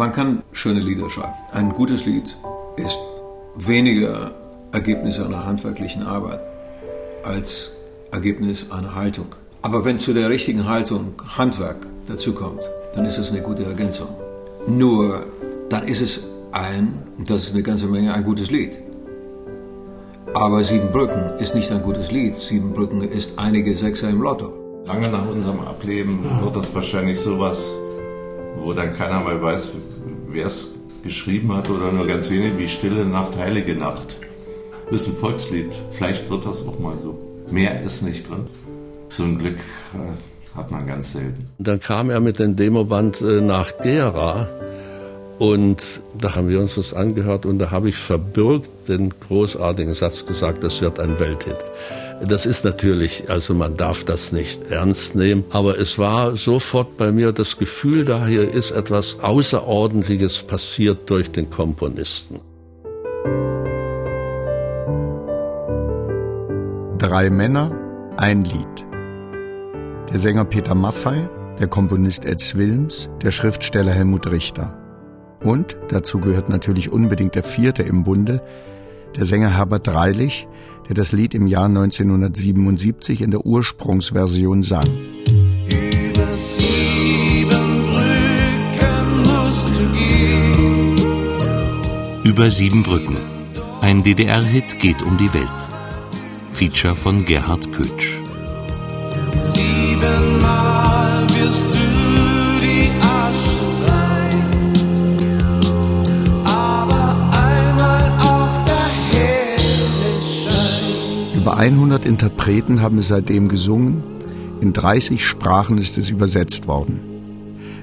Man kann schöne Lieder schreiben. Ein gutes Lied ist weniger Ergebnis einer handwerklichen Arbeit als Ergebnis einer Haltung. Aber wenn zu der richtigen Haltung Handwerk dazu kommt, dann ist es eine gute Ergänzung. Nur dann ist es ein, das ist eine ganze Menge, ein gutes Lied. Aber Siebenbrücken ist nicht ein gutes Lied. Siebenbrücken ist einige Sechser im Lotto. Lange nach unserem Ableben wird das wahrscheinlich sowas, wo dann keiner mehr weiß, wer es geschrieben hat oder nur ganz wenig, wie Stille Nacht, Heilige Nacht. Das ist ein Volkslied. Vielleicht wird das auch mal so. Mehr ist nicht drin. So ein Glück äh, hat man ganz selten. Dann kam er mit dem Demoband äh, nach Gera und da haben wir uns das angehört und da habe ich verbürgt den großartigen Satz gesagt, das wird ein Welthit. Das ist natürlich, also man darf das nicht ernst nehmen, aber es war sofort bei mir das Gefühl, da hier ist etwas Außerordentliches passiert durch den Komponisten. Drei Männer, ein Lied. Der Sänger Peter Maffei, der Komponist Ed Wilms, der Schriftsteller Helmut Richter. Und dazu gehört natürlich unbedingt der vierte im Bunde, der Sänger Herbert Dreilich, der das Lied im Jahr 1977 in der Ursprungsversion sang. Über sieben Brücken musst du gehen. Über sieben Brücken. Ein DDR-Hit geht um die Welt. Feature von Gerhard Pötsch. Siebenmal 100 Interpreten haben es seitdem gesungen, in 30 Sprachen ist es übersetzt worden.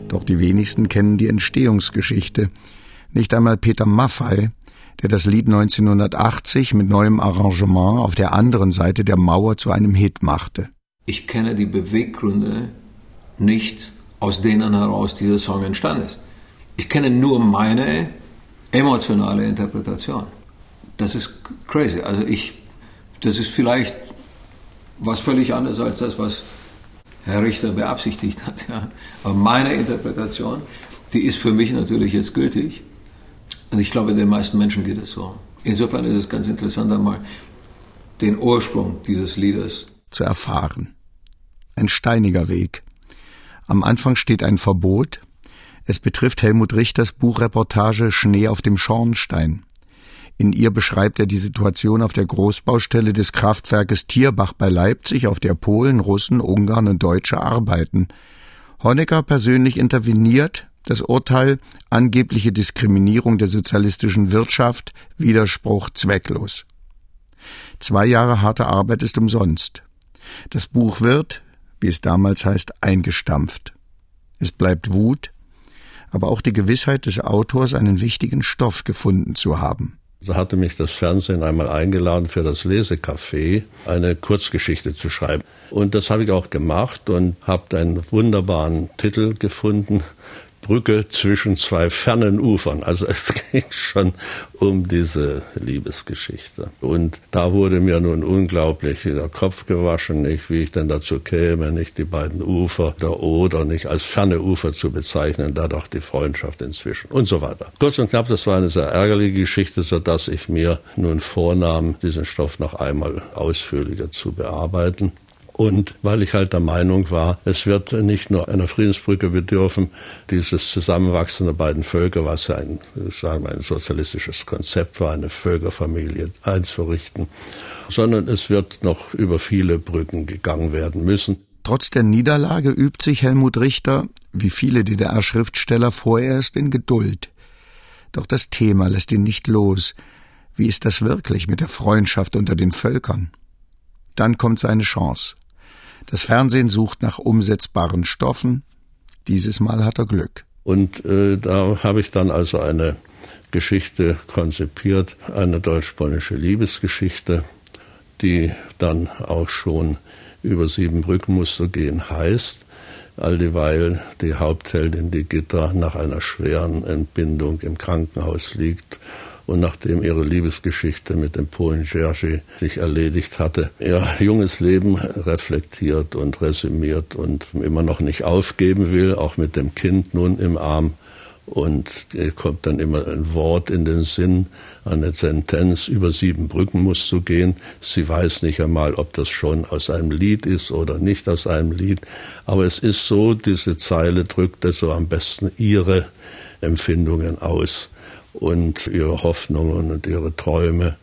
Doch die wenigsten kennen die Entstehungsgeschichte. Nicht einmal Peter Maffei, der das Lied 1980 mit neuem Arrangement auf der anderen Seite der Mauer zu einem Hit machte. Ich kenne die Beweggründe nicht, aus denen heraus dieser Song entstanden ist. Ich kenne nur meine emotionale Interpretation. Das ist crazy. Also ich das ist vielleicht was völlig anderes als das, was Herr Richter beabsichtigt hat. Ja. Aber meine Interpretation, die ist für mich natürlich jetzt gültig. Und ich glaube, den meisten Menschen geht es so. Insofern ist es ganz interessant, einmal den Ursprung dieses Liedes zu erfahren. Ein steiniger Weg. Am Anfang steht ein Verbot. Es betrifft Helmut Richters Buchreportage Schnee auf dem Schornstein. In ihr beschreibt er die Situation auf der Großbaustelle des Kraftwerkes Tierbach bei Leipzig, auf der Polen, Russen, Ungarn und Deutsche arbeiten. Honecker persönlich interveniert, das Urteil angebliche Diskriminierung der sozialistischen Wirtschaft, Widerspruch zwecklos. Zwei Jahre harte Arbeit ist umsonst. Das Buch wird, wie es damals heißt, eingestampft. Es bleibt Wut, aber auch die Gewissheit des Autors, einen wichtigen Stoff gefunden zu haben. So hatte mich das Fernsehen einmal eingeladen, für das Lesecafé eine Kurzgeschichte zu schreiben. Und das habe ich auch gemacht und habe einen wunderbaren Titel gefunden, Brücke zwischen zwei fernen Ufern. Also es ging schon um diese Liebesgeschichte. Und da wurde mir nun unglaublich der Kopf gewaschen, nicht, wie ich denn dazu käme, nicht die beiden Ufer der Oder nicht als ferne Ufer zu bezeichnen, da doch die Freundschaft inzwischen und so weiter. Kurz und knapp, das war eine sehr ärgerliche Geschichte, so dass ich mir nun vornahm, diesen Stoff noch einmal ausführlicher zu bearbeiten. Und weil ich halt der Meinung war, es wird nicht nur einer Friedensbrücke bedürfen, dieses Zusammenwachsen der beiden Völker, was ja ein, sagen wir, ein sozialistisches Konzept war, eine Völkerfamilie einzurichten, sondern es wird noch über viele Brücken gegangen werden müssen. Trotz der Niederlage übt sich Helmut Richter, wie viele DDR-Schriftsteller vorerst, in Geduld. Doch das Thema lässt ihn nicht los. Wie ist das wirklich mit der Freundschaft unter den Völkern? Dann kommt seine Chance. Das Fernsehen sucht nach umsetzbaren Stoffen. Dieses Mal hat er Glück. Und äh, da habe ich dann also eine Geschichte konzipiert, eine deutsch-polnische Liebesgeschichte, die dann auch schon über sieben Brückenmuster gehen heißt, all dieweil die Hauptheldin, die Gitter, nach einer schweren Entbindung im Krankenhaus liegt und nachdem ihre Liebesgeschichte mit dem Polen Jerzy sich erledigt hatte, ihr junges Leben reflektiert und resümiert und immer noch nicht aufgeben will, auch mit dem Kind nun im Arm und kommt dann immer ein Wort in den Sinn, eine Sentenz, über sieben Brücken musst du gehen. Sie weiß nicht einmal, ob das schon aus einem Lied ist oder nicht aus einem Lied. Aber es ist so, diese Zeile drückt so am besten ihre Empfindungen aus und ihre Hoffnungen und ihre Träume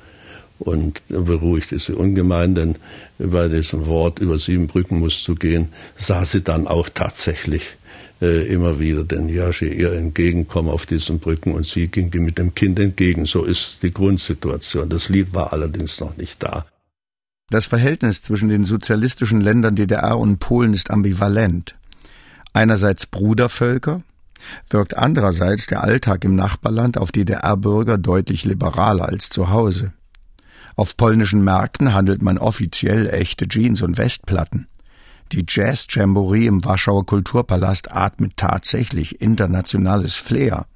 und beruhigte sie ungemein, denn bei diesem Wort über sieben Brücken musst du gehen, sah sie dann auch tatsächlich äh, immer wieder den Yashi ihr entgegenkommen auf diesen Brücken und sie ging mit dem Kind entgegen. So ist die Grundsituation. Das Lied war allerdings noch nicht da. Das Verhältnis zwischen den sozialistischen Ländern DDR und Polen ist ambivalent. Einerseits Brudervölker, wirkt andererseits der Alltag im Nachbarland auf DDR-Bürger deutlich liberaler als zu Hause. Auf polnischen Märkten handelt man offiziell echte Jeans und Westplatten. Die Jazz-Jamboree im Warschauer Kulturpalast atmet tatsächlich internationales Flair.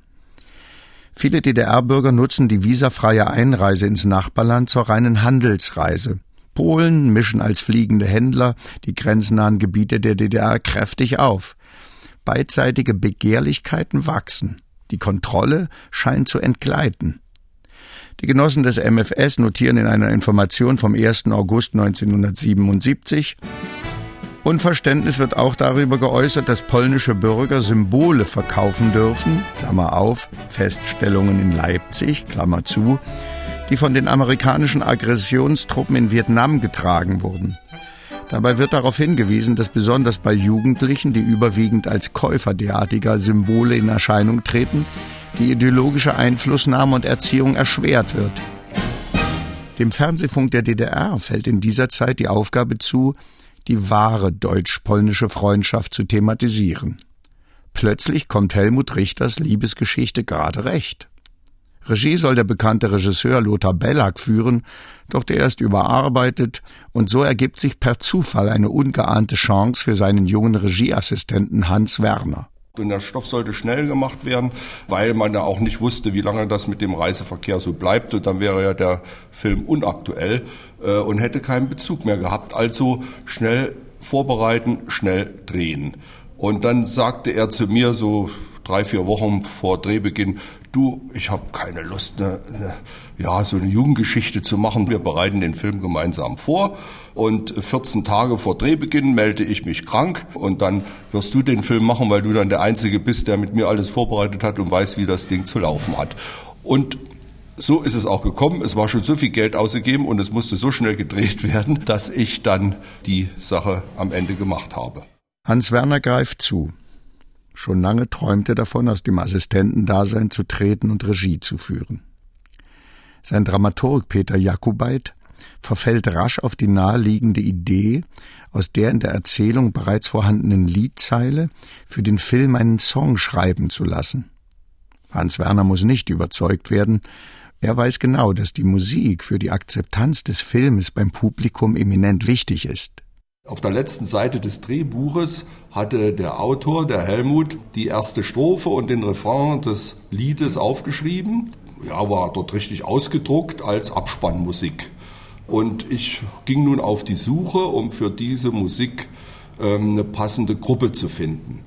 Viele DDR-Bürger nutzen die visafreie Einreise ins Nachbarland zur reinen Handelsreise. Polen mischen als fliegende Händler die grenznahen Gebiete der DDR kräftig auf. Beidseitige Begehrlichkeiten wachsen. Die Kontrolle scheint zu entgleiten. Die Genossen des MFS notieren in einer Information vom 1. August 1977, Unverständnis wird auch darüber geäußert, dass polnische Bürger Symbole verkaufen dürfen, Klammer auf, Feststellungen in Leipzig, Klammer zu, die von den amerikanischen Aggressionstruppen in Vietnam getragen wurden. Dabei wird darauf hingewiesen, dass besonders bei Jugendlichen, die überwiegend als Käufer derartiger Symbole in Erscheinung treten, die ideologische Einflussnahme und Erziehung erschwert wird. Dem Fernsehfunk der DDR fällt in dieser Zeit die Aufgabe zu, die wahre deutsch-polnische Freundschaft zu thematisieren. Plötzlich kommt Helmut Richters Liebesgeschichte gerade recht. Regie soll der bekannte Regisseur Lothar Bellack führen, doch der ist überarbeitet und so ergibt sich per Zufall eine ungeahnte Chance für seinen jungen Regieassistenten Hans Werner. Und der Stoff sollte schnell gemacht werden, weil man ja auch nicht wusste, wie lange das mit dem Reiseverkehr so bleibt. Und dann wäre ja der Film unaktuell äh, und hätte keinen Bezug mehr gehabt. Also schnell vorbereiten, schnell drehen. Und dann sagte er zu mir so drei, vier Wochen vor Drehbeginn, du, ich habe keine Lust, ne, ne, ja, so eine Jugendgeschichte zu machen. Wir bereiten den Film gemeinsam vor und 14 Tage vor Drehbeginn melde ich mich krank und dann wirst du den Film machen, weil du dann der Einzige bist, der mit mir alles vorbereitet hat und weiß, wie das Ding zu laufen hat. Und so ist es auch gekommen. Es war schon so viel Geld ausgegeben und es musste so schnell gedreht werden, dass ich dann die Sache am Ende gemacht habe. Hans Werner greift zu. Schon lange träumte davon, aus dem Assistentendasein zu treten und Regie zu führen. Sein Dramaturg Peter Jakubait verfällt rasch auf die naheliegende Idee, aus der in der Erzählung bereits vorhandenen Liedzeile für den Film einen Song schreiben zu lassen. Hans Werner muss nicht überzeugt werden, er weiß genau, dass die Musik für die Akzeptanz des Filmes beim Publikum eminent wichtig ist. Auf der letzten Seite des Drehbuches hatte der Autor, der Helmut, die erste Strophe und den Refrain des Liedes aufgeschrieben. Ja, war dort richtig ausgedruckt als Abspannmusik. Und ich ging nun auf die Suche, um für diese Musik ähm, eine passende Gruppe zu finden.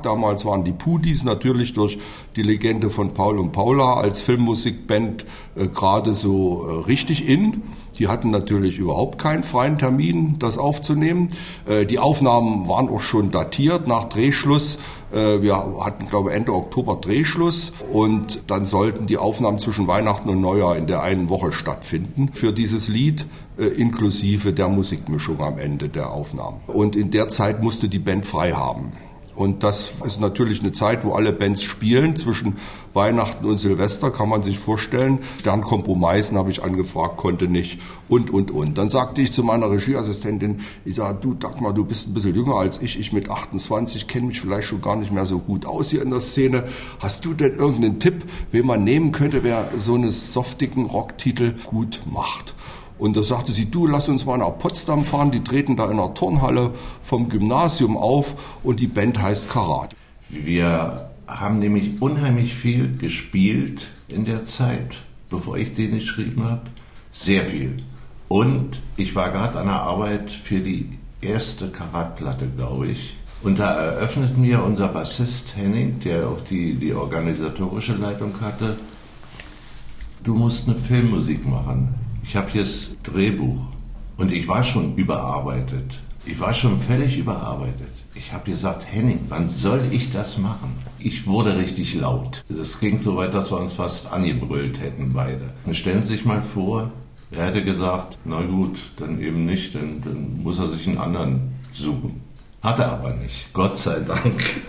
Damals waren die Pudis natürlich durch die Legende von Paul und Paula als Filmmusikband äh, gerade so äh, richtig in. Die hatten natürlich überhaupt keinen freien Termin, das aufzunehmen. Äh, die Aufnahmen waren auch schon datiert nach Drehschluss. Äh, wir hatten, glaube ich, Ende Oktober Drehschluss und dann sollten die Aufnahmen zwischen Weihnachten und Neujahr in der einen Woche stattfinden für dieses Lied äh, inklusive der Musikmischung am Ende der Aufnahmen. Und in der Zeit musste die Band frei haben. Und das ist natürlich eine Zeit, wo alle Bands spielen. Zwischen Weihnachten und Silvester kann man sich vorstellen. Sternkompo habe ich angefragt, konnte nicht und, und, und. Dann sagte ich zu meiner Regieassistentin, ich sage, du Dagmar, du bist ein bisschen jünger als ich. Ich mit 28 kenne mich vielleicht schon gar nicht mehr so gut aus hier in der Szene. Hast du denn irgendeinen Tipp, wen man nehmen könnte, wer so einen softigen Rocktitel gut macht? Und da sagte sie, du, lass uns mal nach Potsdam fahren, die treten da in der Turnhalle vom Gymnasium auf und die Band heißt Karat. Wir haben nämlich unheimlich viel gespielt in der Zeit, bevor ich den geschrieben habe. Sehr viel. Und ich war gerade an der Arbeit für die erste Karatplatte, glaube ich. Und da eröffnet mir unser Bassist Henning, der auch die, die organisatorische Leitung hatte, du musst eine Filmmusik machen. Ich habe hier das Drehbuch. Und ich war schon überarbeitet. Ich war schon völlig überarbeitet. Ich habe gesagt, Henning, wann soll ich das machen? Ich wurde richtig laut. Das ging so weit, dass wir uns fast angebrüllt hätten beide. Dann stellen Sie sich mal vor, er hätte gesagt, na gut, dann eben nicht, dann, dann muss er sich einen anderen suchen. Hat er aber nicht, Gott sei Dank.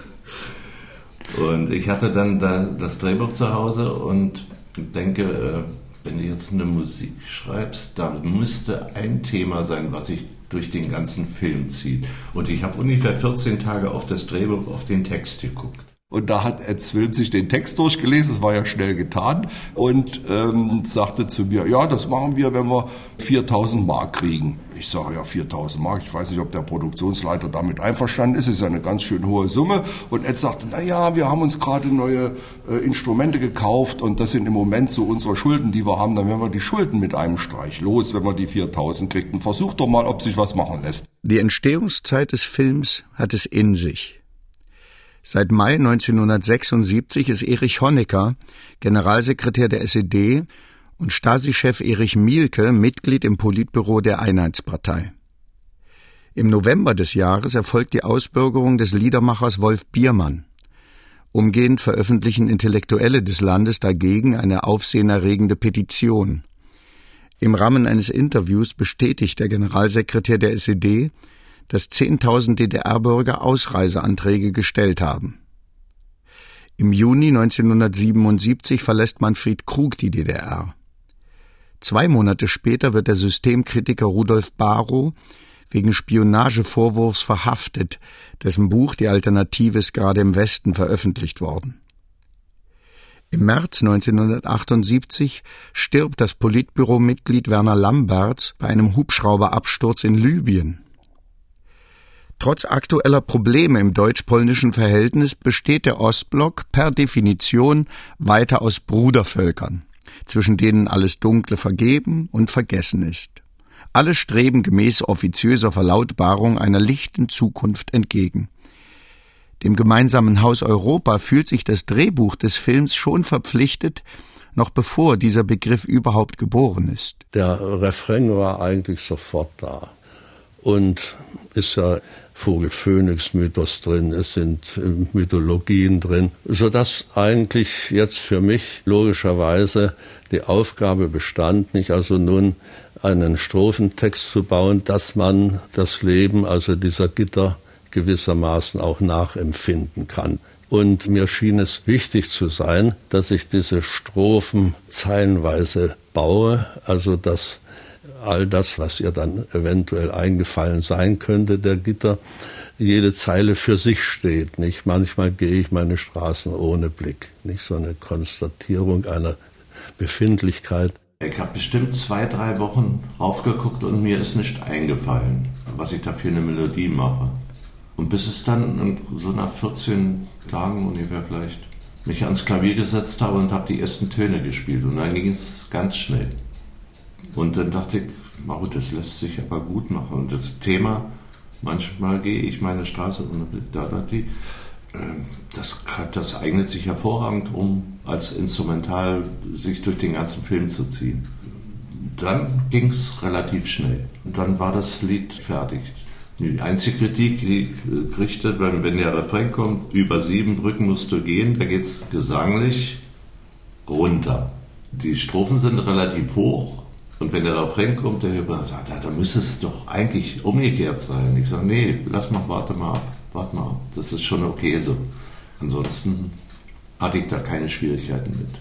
Und ich hatte dann da das Drehbuch zu Hause und denke, äh, wenn du jetzt eine Musik schreibst, da müsste ein Thema sein, was sich durch den ganzen Film zieht. Und ich habe ungefähr 14 Tage auf das Drehbuch, auf den Text geguckt. Und da hat Ed Swilm sich den Text durchgelesen, das war ja schnell getan, und ähm, sagte zu mir, ja, das machen wir, wenn wir 4000 Mark kriegen. Ich sage ja 4000 Mark, ich weiß nicht, ob der Produktionsleiter damit einverstanden ist, ist ja eine ganz schön hohe Summe. Und Ed sagte, na ja, wir haben uns gerade neue äh, Instrumente gekauft und das sind im Moment so unsere Schulden, die wir haben, dann werden wir die Schulden mit einem Streich los, wenn wir die 4000 kriegen. Versuch doch mal, ob sich was machen lässt. Die Entstehungszeit des Films hat es in sich. Seit Mai 1976 ist Erich Honecker Generalsekretär der SED und Stasi-Chef Erich Mielke Mitglied im Politbüro der Einheitspartei. Im November des Jahres erfolgt die Ausbürgerung des Liedermachers Wolf Biermann. Umgehend veröffentlichen Intellektuelle des Landes dagegen eine aufsehenerregende Petition. Im Rahmen eines Interviews bestätigt der Generalsekretär der SED, dass 10.000 DDR-Bürger Ausreiseanträge gestellt haben. Im Juni 1977 verlässt Manfred Krug die DDR. Zwei Monate später wird der Systemkritiker Rudolf Barrow wegen Spionagevorwurfs verhaftet, dessen Buch Die Alternative ist gerade im Westen veröffentlicht worden. Im März 1978 stirbt das Politbüromitglied Werner Lamberts bei einem Hubschrauberabsturz in Libyen. Trotz aktueller Probleme im deutsch-polnischen Verhältnis besteht der Ostblock per Definition weiter aus Brudervölkern, zwischen denen alles Dunkle vergeben und vergessen ist. Alle streben gemäß offiziöser Verlautbarung einer lichten Zukunft entgegen. Dem gemeinsamen Haus Europa fühlt sich das Drehbuch des Films schon verpflichtet, noch bevor dieser Begriff überhaupt geboren ist. Der Refrain war eigentlich sofort da und ist ja Vogel-Phönix-Mythos drin, es sind äh, Mythologien drin, sodass eigentlich jetzt für mich logischerweise die Aufgabe bestand, nicht also nun einen Strophentext zu bauen, dass man das Leben, also dieser Gitter, gewissermaßen auch nachempfinden kann. Und mir schien es wichtig zu sein, dass ich diese Strophen zeilenweise baue, also dass all das, was ihr dann eventuell eingefallen sein könnte, der Gitter, jede Zeile für sich steht. Nicht manchmal gehe ich meine Straßen ohne Blick, nicht so eine Konstatierung einer Befindlichkeit. Ich habe bestimmt zwei, drei Wochen raufgeguckt und mir ist nicht eingefallen, was ich da für eine Melodie mache. Und bis es dann so nach 14 Tagen ungefähr vielleicht mich ans Klavier gesetzt habe und habe die ersten Töne gespielt und dann ging es ganz schnell. Und dann dachte ich, oh, das lässt sich aber gut machen. Und das Thema, manchmal gehe ich meine Straße und da, da, die, ähm, das, das eignet sich hervorragend, um als Instrumental sich durch den ganzen Film zu ziehen. Dann ging es relativ schnell. Und dann war das Lied fertig. Die einzige Kritik, die ich kriegte, wenn, wenn der Refrain kommt, über sieben Brücken musst du gehen, da geht es gesanglich runter. Die Strophen sind relativ hoch, und wenn der Refrain kommt, der Hörer sagt, ja, da müsste es doch eigentlich umgekehrt sein. Ich sage, nee, lass mal, warte mal ab, warte mal ab. Das ist schon okay so. Ansonsten hatte ich da keine Schwierigkeiten mit.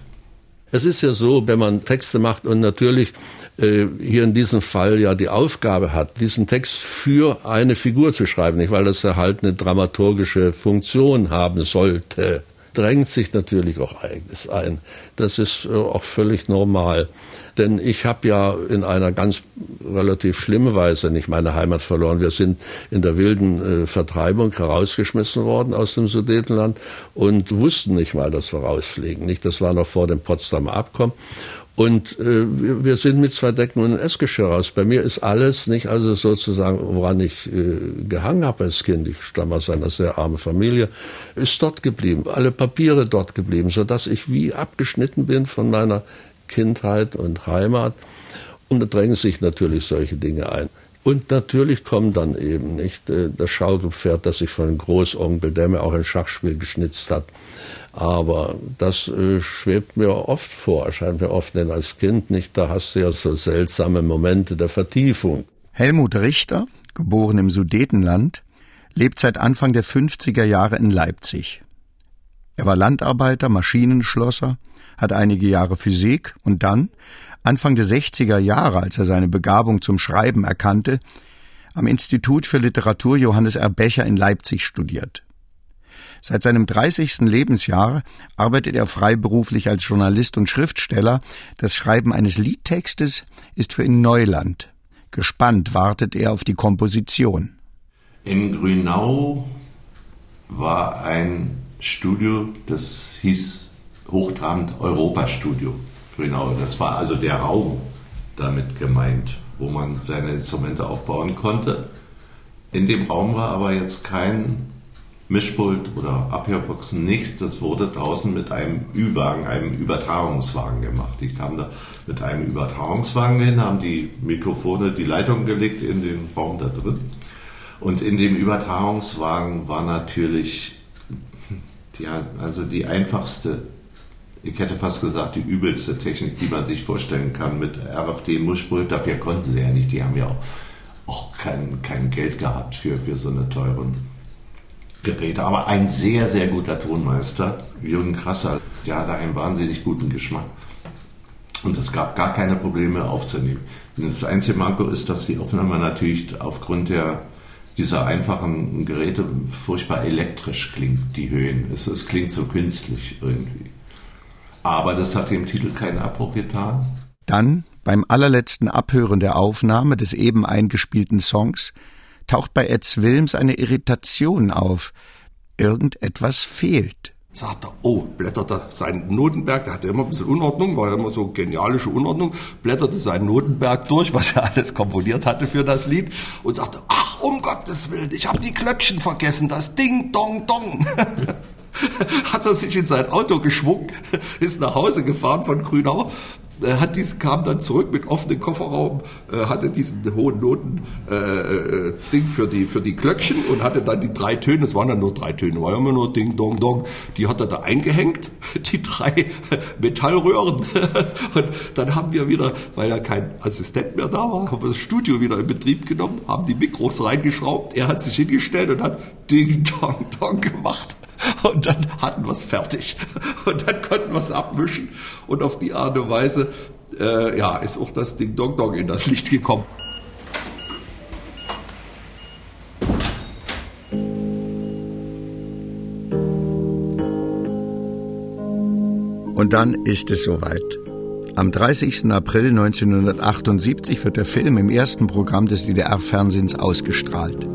Es ist ja so, wenn man Texte macht und natürlich äh, hier in diesem Fall ja die Aufgabe hat, diesen Text für eine Figur zu schreiben, nicht weil das ja halt eine dramaturgische Funktion haben sollte, drängt sich natürlich auch eigenes ein. Das ist äh, auch völlig normal. Denn ich habe ja in einer ganz relativ schlimmen Weise nicht meine Heimat verloren. Wir sind in der wilden äh, Vertreibung herausgeschmissen worden aus dem Sudetenland und wussten nicht mal, dass wir rausfliegen. Nicht, das war noch vor dem Potsdamer Abkommen. Und äh, wir sind mit zwei Decken und einem Essgeschirr raus. Bei mir ist alles nicht also sozusagen, woran ich äh, gehangen habe als Kind, ich stamme aus einer sehr armen Familie, ist dort geblieben. Alle Papiere dort geblieben, sodass ich wie abgeschnitten bin von meiner Kindheit und Heimat. Und da drängen sich natürlich solche Dinge ein. Und natürlich kommt dann eben nicht äh, das Schaukelpferd, das sich von einem Großonkel, der mir auch ein Schachspiel geschnitzt hat, aber das äh, schwebt mir oft vor, erscheint mir oft, denn als Kind nicht, da hast du ja so seltsame Momente der Vertiefung. Helmut Richter, geboren im Sudetenland, lebt seit Anfang der 50er Jahre in Leipzig. Er war Landarbeiter, Maschinenschlosser, hat einige Jahre Physik und dann, Anfang der 60er Jahre, als er seine Begabung zum Schreiben erkannte, am Institut für Literatur Johannes R. Becher in Leipzig studiert. Seit seinem 30. Lebensjahr arbeitet er freiberuflich als Journalist und Schriftsteller. Das Schreiben eines Liedtextes ist für ihn Neuland. Gespannt wartet er auf die Komposition. In Grünau war ein Studio, das hieß hochtrabend Europastudio Grünau. Das war also der Raum damit gemeint, wo man seine Instrumente aufbauen konnte. In dem Raum war aber jetzt kein Mischpult oder Abhörboxen, nichts. Das wurde draußen mit einem Ü-Wagen, einem Übertragungswagen gemacht. Die kamen da mit einem Übertragungswagen hin, haben die Mikrofone, die Leitung gelegt in den Raum da drin. Und in dem Übertragungswagen war natürlich die, also die einfachste, ich hätte fast gesagt, die übelste Technik, die man sich vorstellen kann mit RFD-Mischpult. Dafür konnten sie ja nicht. Die haben ja auch, auch kein, kein Geld gehabt für, für so eine teuren Geräte, aber ein sehr, sehr guter Tonmeister, Jürgen Krasser, der hatte einen wahnsinnig guten Geschmack. Und es gab gar keine Probleme aufzunehmen. Das einzige Manko ist, dass die Aufnahme natürlich aufgrund der, dieser einfachen Geräte furchtbar elektrisch klingt, die Höhen. Es, es klingt so künstlich irgendwie. Aber das hat dem Titel keinen Abbruch getan. Dann, beim allerletzten Abhören der Aufnahme des eben eingespielten Songs, taucht bei Ed Wilms eine Irritation auf. Irgendetwas fehlt. Sagt er, oh, blätterte sein Notenberg, der hatte immer ein bisschen Unordnung, war ja immer so genialische Unordnung, blätterte sein Notenberg durch, was er alles komponiert hatte für das Lied und sagte, um Gottes Willen, ich habe die Glöckchen vergessen, das Ding, Dong, Dong. hat er sich in sein Auto geschwungen, ist nach Hause gefahren von Grünau, hat diesen, kam dann zurück mit offenem Kofferraum, äh, hatte diesen hohen Noten äh, äh, für die für die Glöckchen und hatte dann die drei Töne, es waren dann nur drei Töne, war immer nur Ding Dong Dong, die hat er da eingehängt, die drei Metallröhren. Und dann haben wir wieder, weil ja kein Assistent mehr da war, haben wir das Studio wieder in Betrieb genommen, haben die Mikros reingeschraubt, er hat sich hingestellt und hat Ding Dong Dong gemacht und dann hatten wir es fertig. Und dann konnten wir es abmischen. Und auf die Art und Weise äh, ja, ist auch das Ding Dong Dong in das Licht gekommen. Und dann ist es soweit. Am 30. April 1978 wird der Film im ersten Programm des DDR-Fernsehens ausgestrahlt.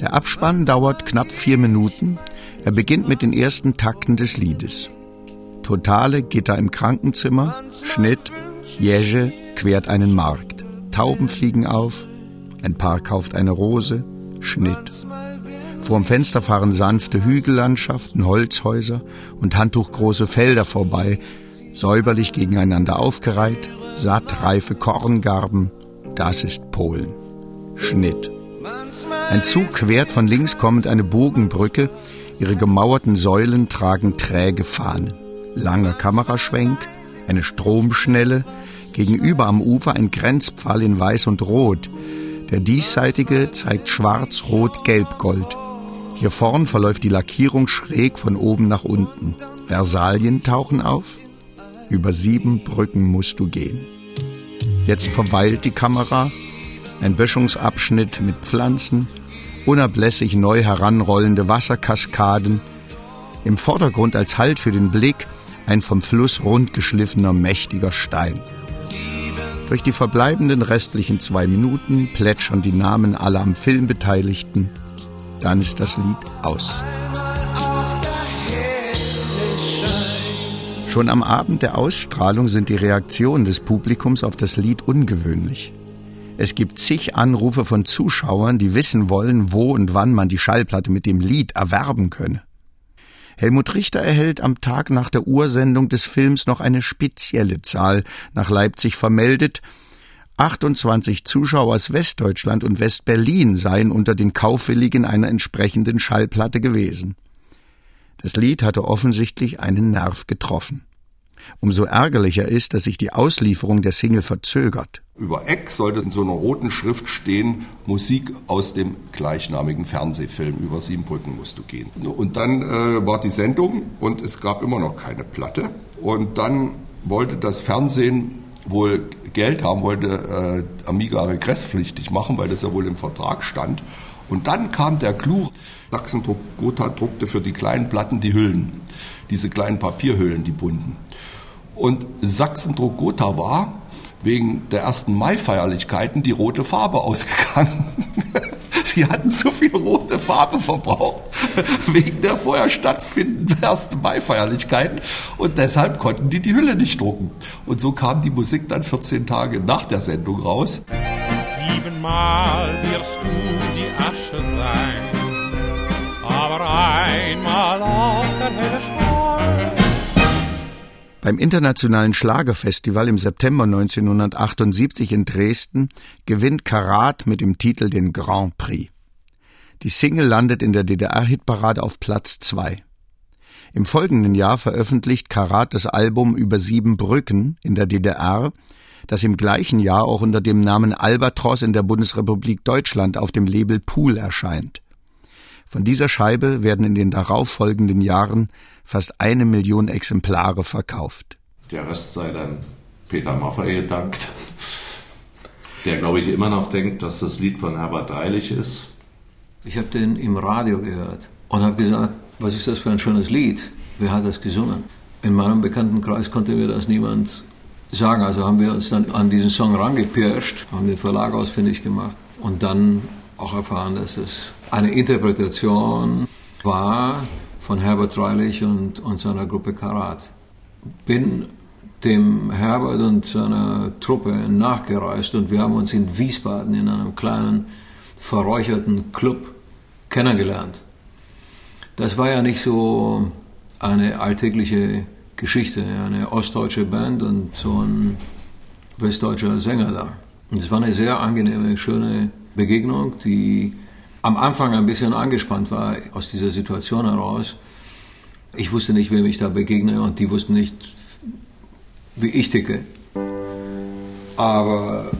Der Abspann dauert knapp vier Minuten er beginnt mit den ersten Takten des Liedes. Totale Gitter im Krankenzimmer, Schnitt, Jeje quert einen Markt. Tauben fliegen auf, ein Paar kauft eine Rose, Schnitt. Vorm Fenster fahren sanfte Hügellandschaften, Holzhäuser und handtuchgroße Felder vorbei, säuberlich gegeneinander aufgereiht, sattreife Korngarben, das ist Polen. Schnitt. Ein Zug quert von links kommend eine Bogenbrücke, Ihre gemauerten Säulen tragen träge Fahnen. Langer Kameraschwenk, eine Stromschnelle, gegenüber am Ufer ein Grenzpfahl in Weiß und Rot. Der diesseitige zeigt Schwarz, Rot, Gelb, Gold. Hier vorn verläuft die Lackierung schräg von oben nach unten. Versalien tauchen auf. Über sieben Brücken musst du gehen. Jetzt verweilt die Kamera. Ein Böschungsabschnitt mit Pflanzen, unablässig neu heranrollende Wasserkaskaden, im Vordergrund als Halt für den Blick ein vom Fluss rundgeschliffener mächtiger Stein. Durch die verbleibenden restlichen zwei Minuten plätschern die Namen aller am Film Beteiligten. Dann ist das Lied aus. Schon am Abend der Ausstrahlung sind die Reaktionen des Publikums auf das Lied ungewöhnlich. Es gibt zig Anrufe von Zuschauern, die wissen wollen, wo und wann man die Schallplatte mit dem Lied erwerben könne. Helmut Richter erhält am Tag nach der Ursendung des Films noch eine spezielle Zahl nach Leipzig vermeldet. 28 Zuschauer aus Westdeutschland und Westberlin seien unter den Kaufwilligen einer entsprechenden Schallplatte gewesen. Das Lied hatte offensichtlich einen Nerv getroffen. Umso ärgerlicher ist, dass sich die Auslieferung der Single verzögert. Über Eck sollte in so einer roten Schrift stehen, Musik aus dem gleichnamigen Fernsehfilm über Siebenbrücken musst du gehen. Und dann äh, war die Sendung und es gab immer noch keine Platte. Und dann wollte das Fernsehen wohl Geld haben, wollte äh, Amiga regresspflichtig machen, weil das ja wohl im Vertrag stand. Und dann kam der Clou, Sachsendruck Gotha druckte für die kleinen Platten die Hüllen, diese kleinen Papierhüllen, die bunten. Und Sachsendruck Gotha war wegen der ersten Mai-Feierlichkeiten die rote Farbe ausgegangen. Sie hatten zu viel rote Farbe verbraucht wegen der vorher stattfindenden ersten Mai-Feierlichkeiten und deshalb konnten die die Hülle nicht drucken. Und so kam die Musik dann 14 Tage nach der Sendung raus. Siebenmal wirst du die Asche sein, aber einmal auch der helle Strahl. Beim Internationalen Schlagerfestival im September 1978 in Dresden gewinnt Karat mit dem Titel den Grand Prix. Die Single landet in der DDR-Hitparade auf Platz 2. Im folgenden Jahr veröffentlicht Karat das Album Über sieben Brücken in der DDR, das im gleichen Jahr auch unter dem Namen Albatros in der Bundesrepublik Deutschland auf dem Label Pool erscheint. Von dieser Scheibe werden in den darauffolgenden Jahren fast eine Million Exemplare verkauft. Der Rest sei dann Peter Maffay gedankt, der, glaube ich, immer noch denkt, dass das Lied von Herbert Dreilich ist. Ich habe den im Radio gehört und habe gesagt, was ist das für ein schönes Lied? Wer hat das gesungen? In meinem Bekanntenkreis konnte mir das niemand sagen. Also haben wir uns dann an diesen Song rangepirscht, haben den Verlag ausfindig gemacht und dann auch erfahren, dass es eine Interpretation war von Herbert Reilich und, und seiner Gruppe Karat. Bin dem Herbert und seiner Truppe nachgereist und wir haben uns in Wiesbaden in einem kleinen verräucherten Club kennengelernt. Das war ja nicht so eine alltägliche Geschichte, eine ostdeutsche Band und so ein westdeutscher Sänger da. Und es war eine sehr angenehme, schöne Begegnung, die am Anfang ein bisschen angespannt war aus dieser Situation heraus. Ich wusste nicht, wem ich da begegne und die wussten nicht, wie ich ticke. Aber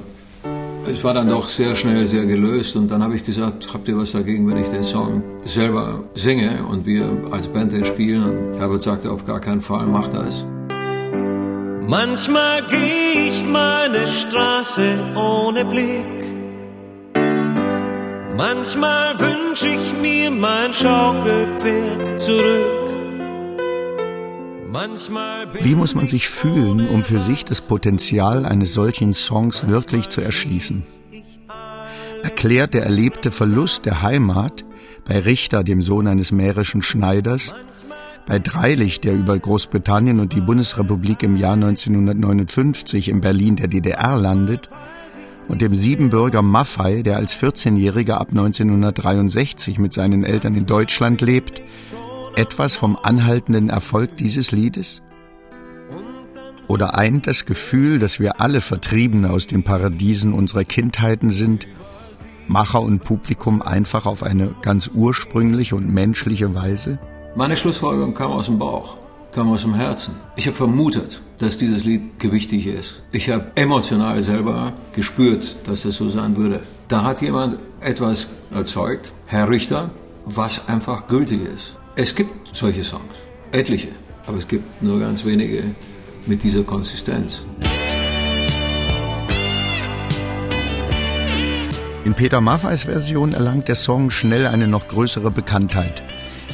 es war dann doch sehr schnell sehr gelöst und dann habe ich gesagt, habt ihr was dagegen, wenn ich den Song selber singe und wir als Band den spielen? Und Herbert sagte, auf gar keinen Fall, mach das. Manchmal gehe ich meine Straße ohne Blick Manchmal wünsche ich mir mein Schaukelpferd zurück. Wie muss man sich fühlen, um für sich das Potenzial eines solchen Songs wirklich zu erschließen? Erklärt der erlebte Verlust der Heimat bei Richter, dem Sohn eines mährischen Schneiders, bei Dreilich, der über Großbritannien und die Bundesrepublik im Jahr 1959 in Berlin der DDR landet, und dem Siebenbürger Maffei, der als 14-Jähriger ab 1963 mit seinen Eltern in Deutschland lebt, etwas vom anhaltenden Erfolg dieses Liedes? Oder eint das Gefühl, dass wir alle Vertriebene aus den Paradiesen unserer Kindheiten sind, Macher und Publikum einfach auf eine ganz ursprüngliche und menschliche Weise? Meine Schlussfolgerung kam aus dem Bauch kam aus dem Herzen. Ich habe vermutet, dass dieses Lied gewichtig ist. Ich habe emotional selber gespürt, dass es so sein würde. Da hat jemand etwas erzeugt, Herr Richter, was einfach gültig ist. Es gibt solche Songs, etliche, aber es gibt nur ganz wenige mit dieser Konsistenz. In Peter Maffeis Version erlangt der Song schnell eine noch größere Bekanntheit.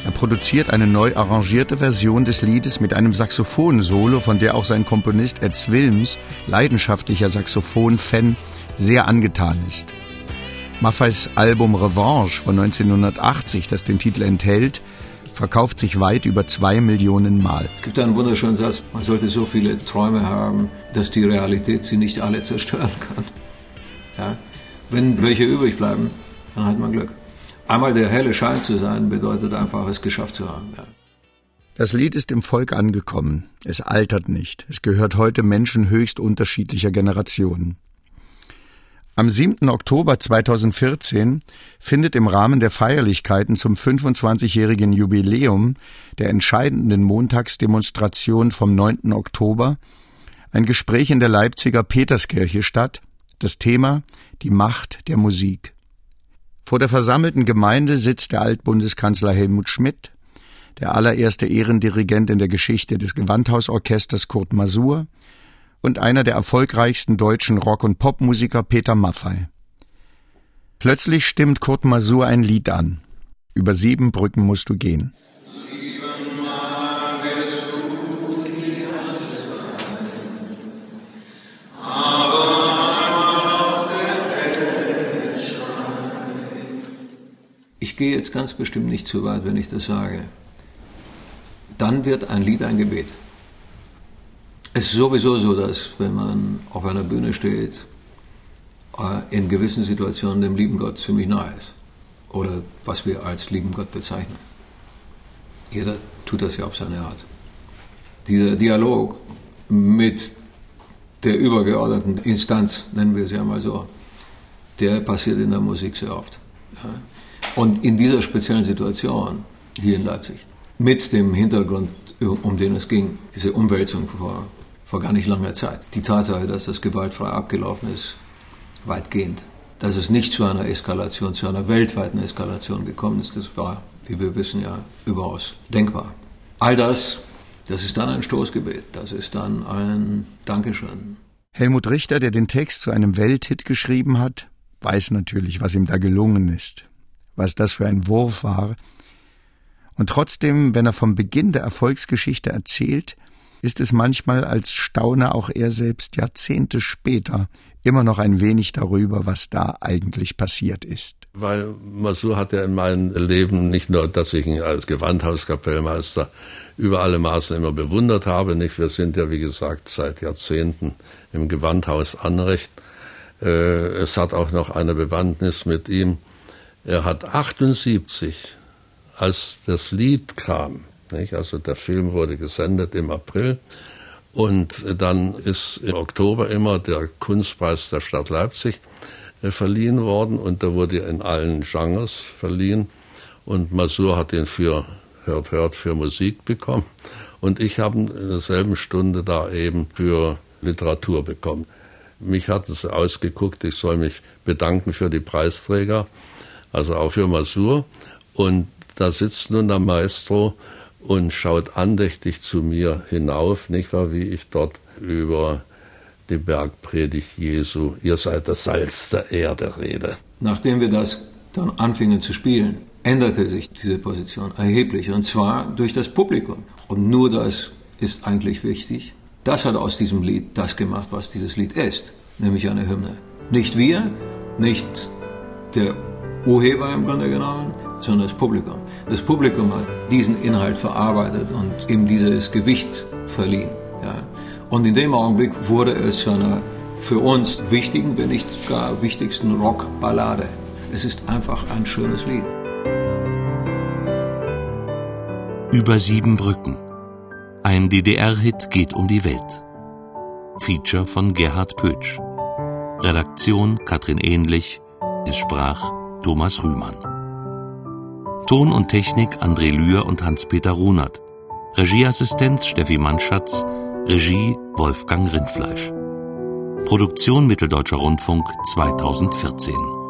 Er produziert eine neu arrangierte Version des Liedes mit einem Saxophon-Solo, von der auch sein Komponist Ed Swilms, leidenschaftlicher Saxophon-Fan, sehr angetan ist. Maffeis Album Revanche von 1980, das den Titel enthält, verkauft sich weit über zwei Millionen Mal. Es gibt einen wunderschönen Satz, man sollte so viele Träume haben, dass die Realität sie nicht alle zerstören kann. Ja? Wenn welche übrig bleiben, dann hat man Glück. Einmal der helle Schein zu sein, bedeutet einfach, es geschafft zu haben. Ja. Das Lied ist im Volk angekommen. Es altert nicht. Es gehört heute Menschen höchst unterschiedlicher Generationen. Am 7. Oktober 2014 findet im Rahmen der Feierlichkeiten zum 25-jährigen Jubiläum der entscheidenden Montagsdemonstration vom 9. Oktober ein Gespräch in der Leipziger Peterskirche statt, das Thema die Macht der Musik. Vor der versammelten Gemeinde sitzt der Altbundeskanzler Helmut Schmidt, der allererste Ehrendirigent in der Geschichte des Gewandhausorchesters Kurt Masur und einer der erfolgreichsten deutschen Rock- und Popmusiker Peter Maffay. Plötzlich stimmt Kurt Masur ein Lied an. Über sieben Brücken musst du gehen. Ich gehe jetzt ganz bestimmt nicht zu weit, wenn ich das sage. Dann wird ein Lied ein Gebet. Es ist sowieso so, dass wenn man auf einer Bühne steht, äh, in gewissen Situationen dem lieben Gott ziemlich nahe ist. Oder was wir als lieben Gott bezeichnen. Jeder tut das ja auf seine Art. Dieser Dialog mit der übergeordneten Instanz, nennen wir es ja mal so, der passiert in der Musik sehr oft. Ja. Und in dieser speziellen Situation hier in Leipzig, mit dem Hintergrund, um den es ging, diese Umwälzung vor vor gar nicht langer Zeit. Die Tatsache, dass das gewaltfrei abgelaufen ist, weitgehend. Dass es nicht zu einer Eskalation, zu einer weltweiten Eskalation gekommen ist, das war, wie wir wissen, ja überaus denkbar. All das, das ist dann ein Stoßgebet, das ist dann ein Dankeschön. Helmut Richter, der den Text zu einem Welthit geschrieben hat, weiß natürlich, was ihm da gelungen ist, was das für ein Wurf war. Und trotzdem, wenn er vom Beginn der Erfolgsgeschichte erzählt, ist es manchmal, als staune auch er selbst Jahrzehnte später immer noch ein wenig darüber, was da eigentlich passiert ist. Weil Masur hat ja in meinem Leben nicht nur, dass ich ihn als Gewandhauskapellmeister über alle Maßen immer bewundert habe, nicht? Wir sind ja, wie gesagt, seit Jahrzehnten im Gewandhaus Anrecht. Äh, es hat auch noch eine Bewandtnis mit ihm. Er hat 78, als das Lied kam, nicht? Also der Film wurde gesendet im April. Und dann ist im Oktober immer der Kunstpreis der Stadt Leipzig äh, verliehen worden. Und da wurde in allen Genres verliehen. Und Masur hat ihn für Hört Hört für Musik bekommen. Und ich habe in derselben Stunde da eben für Literatur bekommen. Mich hat es ausgeguckt, ich soll mich bedanken für die Preisträger, also auch für Masur und da sitzt nun der Maestro und schaut andächtig zu mir hinauf, nicht wahr, wie ich dort über die Bergpredigt Jesu, ihr seid das Salz der Erde, rede. Nachdem wir das dann anfingen zu spielen, änderte sich diese Position erheblich und zwar durch das Publikum. Und nur das ist eigentlich wichtig. Das hat aus diesem Lied das gemacht, was dieses Lied ist, nämlich eine Hymne. Nicht wir, nicht der Urheber im Grunde genommen, sondern das Publikum. Das Publikum hat diesen Inhalt verarbeitet und ihm dieses Gewicht verliehen. Ja. Und in dem Augenblick wurde es zu einer für uns wichtigen, wenn nicht gar wichtigsten Rockballade. Es ist einfach ein schönes Lied. Über sieben Brücken. Ein DDR-Hit geht um die Welt. Feature von Gerhard Pötsch. Redaktion Katrin Ähnlich. Es sprach Thomas Rühmann. Ton und Technik André Lühr und Hans-Peter Runert. Regieassistenz Steffi Mannschatz. Regie Wolfgang Rindfleisch. Produktion Mitteldeutscher Rundfunk 2014